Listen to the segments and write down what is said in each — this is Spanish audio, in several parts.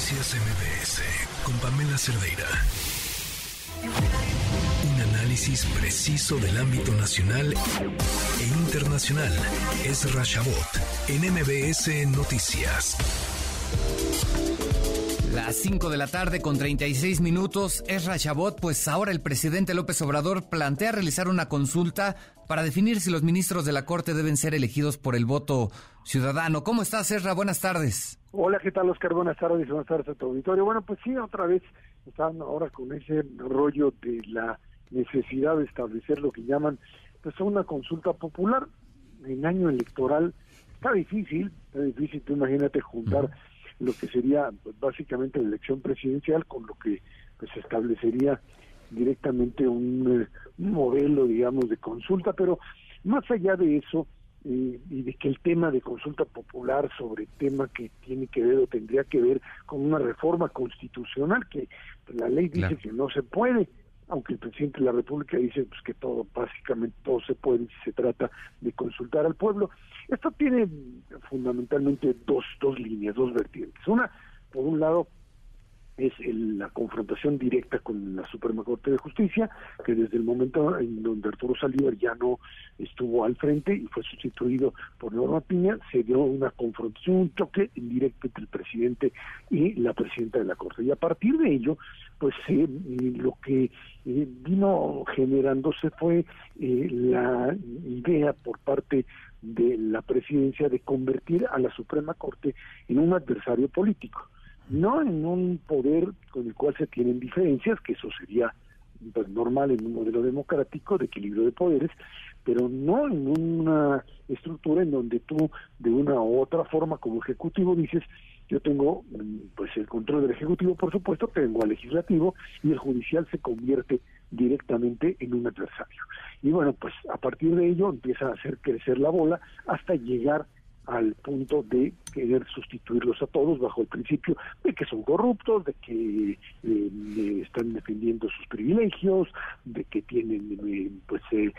Noticias MBS con Pamela Cerdeira. Un análisis preciso del ámbito nacional e internacional. Es Rashabot en MBS Noticias. Las 5 de la tarde con 36 minutos es Rashabot, pues ahora el presidente López Obrador plantea realizar una consulta para definir si los ministros de la Corte deben ser elegidos por el voto ciudadano. ¿Cómo estás, Serra? Buenas tardes. Hola, ¿qué tal, Oscar? Buenas tardes, buenas tardes a tu auditorio. Bueno, pues sí, otra vez están ahora con ese rollo de la necesidad de establecer lo que llaman pues una consulta popular en año electoral. Está difícil, está difícil, tú imagínate juntar lo que sería pues, básicamente la elección presidencial con lo que pues establecería directamente un, modelo, digamos, de consulta, pero más allá de eso, eh, y de que el tema de consulta popular sobre tema que tiene que ver o tendría que ver con una reforma constitucional que la ley dice que no se puede aunque el presidente de la República dice pues, que todo básicamente todo se puede si se trata de consultar al pueblo. Esto tiene fundamentalmente dos dos líneas dos vertientes. Una por un lado es la confrontación directa con la Suprema Corte de Justicia, que desde el momento en donde Arturo Saldívar ya no estuvo al frente y fue sustituido por Norma Piña, se dio una confrontación, un choque directo entre el presidente y la presidenta de la Corte. Y a partir de ello, pues eh, lo que eh, vino generándose fue eh, la idea por parte de la presidencia de convertir a la Suprema Corte en un adversario político no en un poder con el cual se tienen diferencias, que eso sería pues, normal en un modelo democrático de equilibrio de poderes, pero no en una estructura en donde tú de una u otra forma como ejecutivo dices yo tengo mm, pues el control del ejecutivo por supuesto tengo al legislativo y el judicial se convierte directamente en un adversario. Y bueno pues a partir de ello empieza a hacer crecer la bola hasta llegar al punto de querer sustituirlos a todos bajo el principio de que son corruptos, de que eh, están defendiendo sus privilegios, de que tienen eh, pues eh,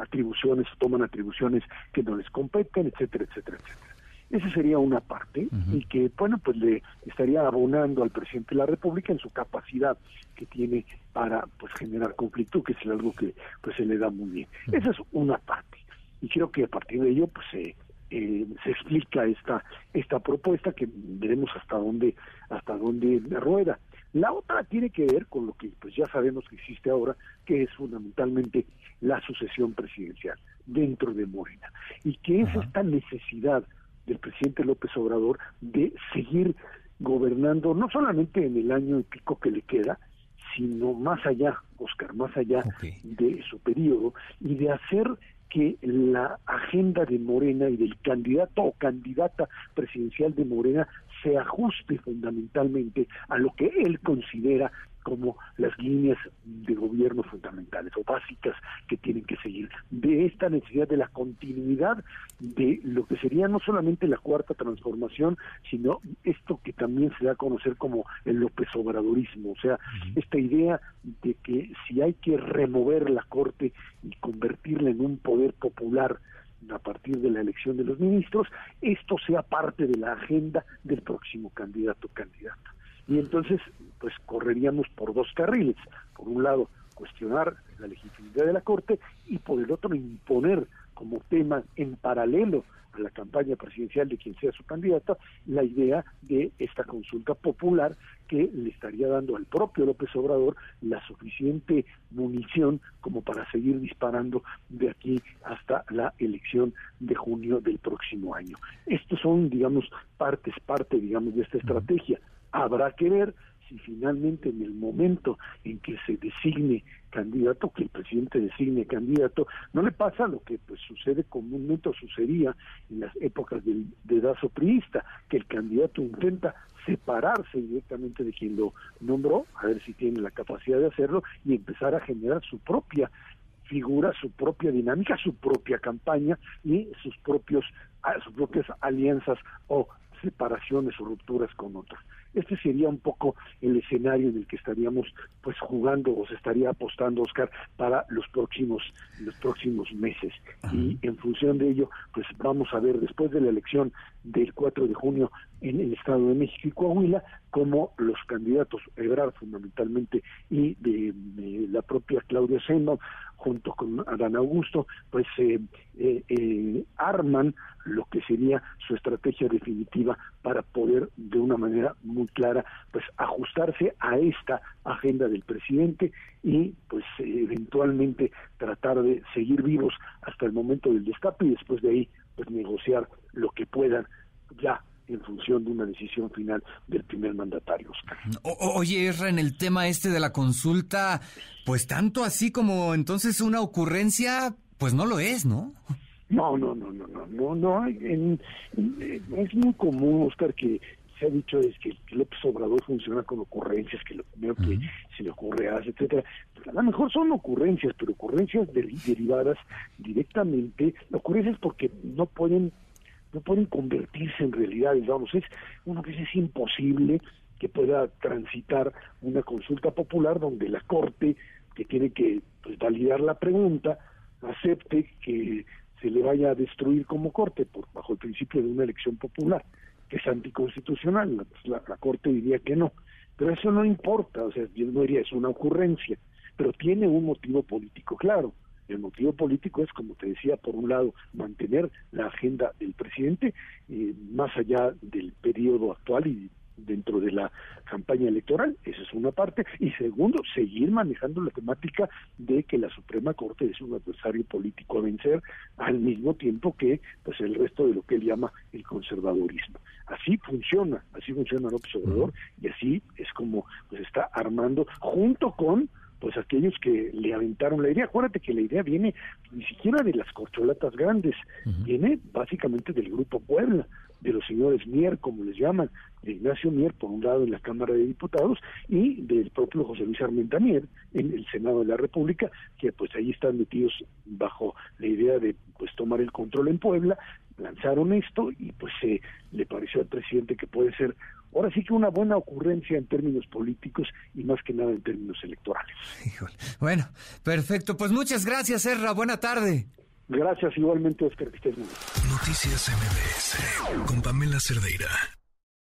atribuciones, toman atribuciones que no les competen, etcétera, etcétera, etcétera. Esa sería una parte y que, bueno, pues le estaría abonando al presidente de la República en su capacidad que tiene para pues generar conflicto, que es algo que pues se le da muy bien. Esa es una parte. Y creo que a partir de ello pues se eh, se explica esta esta propuesta que veremos hasta dónde hasta dónde rueda. La otra tiene que ver con lo que pues ya sabemos que existe ahora, que es fundamentalmente la sucesión presidencial dentro de Morena y que es esta necesidad del presidente López Obrador de seguir gobernando no solamente en el año y pico que le queda, sino más allá, Oscar, más allá de su periodo y de hacer que la agenda de Morena y del candidato o candidata presidencial de Morena se ajuste fundamentalmente a lo que él considera como las líneas de gobierno fundamentales o básicas que tienen que seguir, de esta necesidad de la continuidad de lo que sería no solamente la cuarta transformación, sino esto que también se da a conocer como el López Obradorismo, o sea, esta idea de que si hay que remover la Corte y convertirla en un poder popular, a partir de la elección de los ministros, esto sea parte de la agenda del próximo candidato candidata y entonces pues correríamos por dos carriles. Por un lado, cuestionar la legitimidad de la Corte y por el otro imponer como tema en paralelo a la campaña presidencial de quien sea su candidata, la idea de esta consulta popular que le estaría dando al propio López Obrador la suficiente munición como para seguir disparando de aquí hasta la elección de junio del próximo año. Estos son, digamos, partes, parte, digamos, de esta estrategia. Habrá que ver si finalmente en el momento en que se designe candidato, que el presidente designe candidato, no le pasa lo que pues sucede comúnmente o sucedía en las épocas del dedazo priista, que el candidato intenta separarse directamente de quien lo nombró, a ver si tiene la capacidad de hacerlo, y empezar a generar su propia figura, su propia dinámica, su propia campaña y sus propios sus propias alianzas o separaciones o rupturas con otros. Este sería un poco el escenario en el que estaríamos pues jugando o se estaría apostando Oscar para los próximos los próximos meses y en función de ello pues vamos a ver después de la elección del 4 de junio en el Estado de México y Coahuila como los candidatos Ebrard fundamentalmente y de, la propia Claudia Sheinbaum junto con Adán Augusto pues eh, arman lo que sería su estrategia definitiva para poder de una manera muy clara pues ajustarse a esta agenda del presidente y pues eventualmente tratar de seguir vivos hasta el momento del destape y después de ahí pues negociar lo que puedan ya en función de una decisión final del primer mandatario, Oscar. oye, Erra, en el tema este de la consulta, pues tanto así como entonces una ocurrencia, pues no lo es, ¿no? No, no, no, no, no, no, no. es muy común, Oscar, que se ha dicho es que, López Obrador funciona con ocurrencias, que lo primero que se le ocurre hace, etcétera. Pues a lo mejor son ocurrencias, pero ocurrencias derivadas directamente, ocurrencias porque no pueden no pueden convertirse en realidad, digamos, es uno que es imposible que pueda transitar una consulta popular donde la Corte, que tiene que pues, validar la pregunta, acepte que se le vaya a destruir como Corte por bajo el principio de una elección popular, que es anticonstitucional. Pues, la, Corte diría que no. Pero eso no importa, o sea, yo no diría, es una ocurrencia, pero tiene un motivo político claro el motivo político es, como te decía, por un lado, mantener la agenda del presidente eh, más allá del periodo actual y dentro de la campaña electoral, esa es una parte, y segundo, seguir manejando la temática de que la Suprema Corte es un adversario político a vencer al mismo tiempo que pues el resto de lo que él llama el conservadurismo. Así funciona, así funciona López Obrador y así es como pues está armando junto con pues aquellos que le aventaron la idea. Acuérdate que la idea viene ni siquiera de las corcholatas grandes, viene básicamente del Grupo Puebla, de los señores Mier, como les llaman, de Ignacio Mier, por un lado en la Cámara de Diputados, y del propio José Luis Armenta Mier en el Senado de la República, que pues ahí están metidos bajo la idea de pues tomar el control en Puebla, lanzaron esto y pues se le pareció al presidente que puede ser ahora sí que una buena ocurrencia en términos políticos y más que nada en términos electorales. Bueno, perfecto. Pues muchas gracias, Erra. Buena tarde. Gracias igualmente, Oscar, que estés Noticias MBS con Pamela Cerdeira.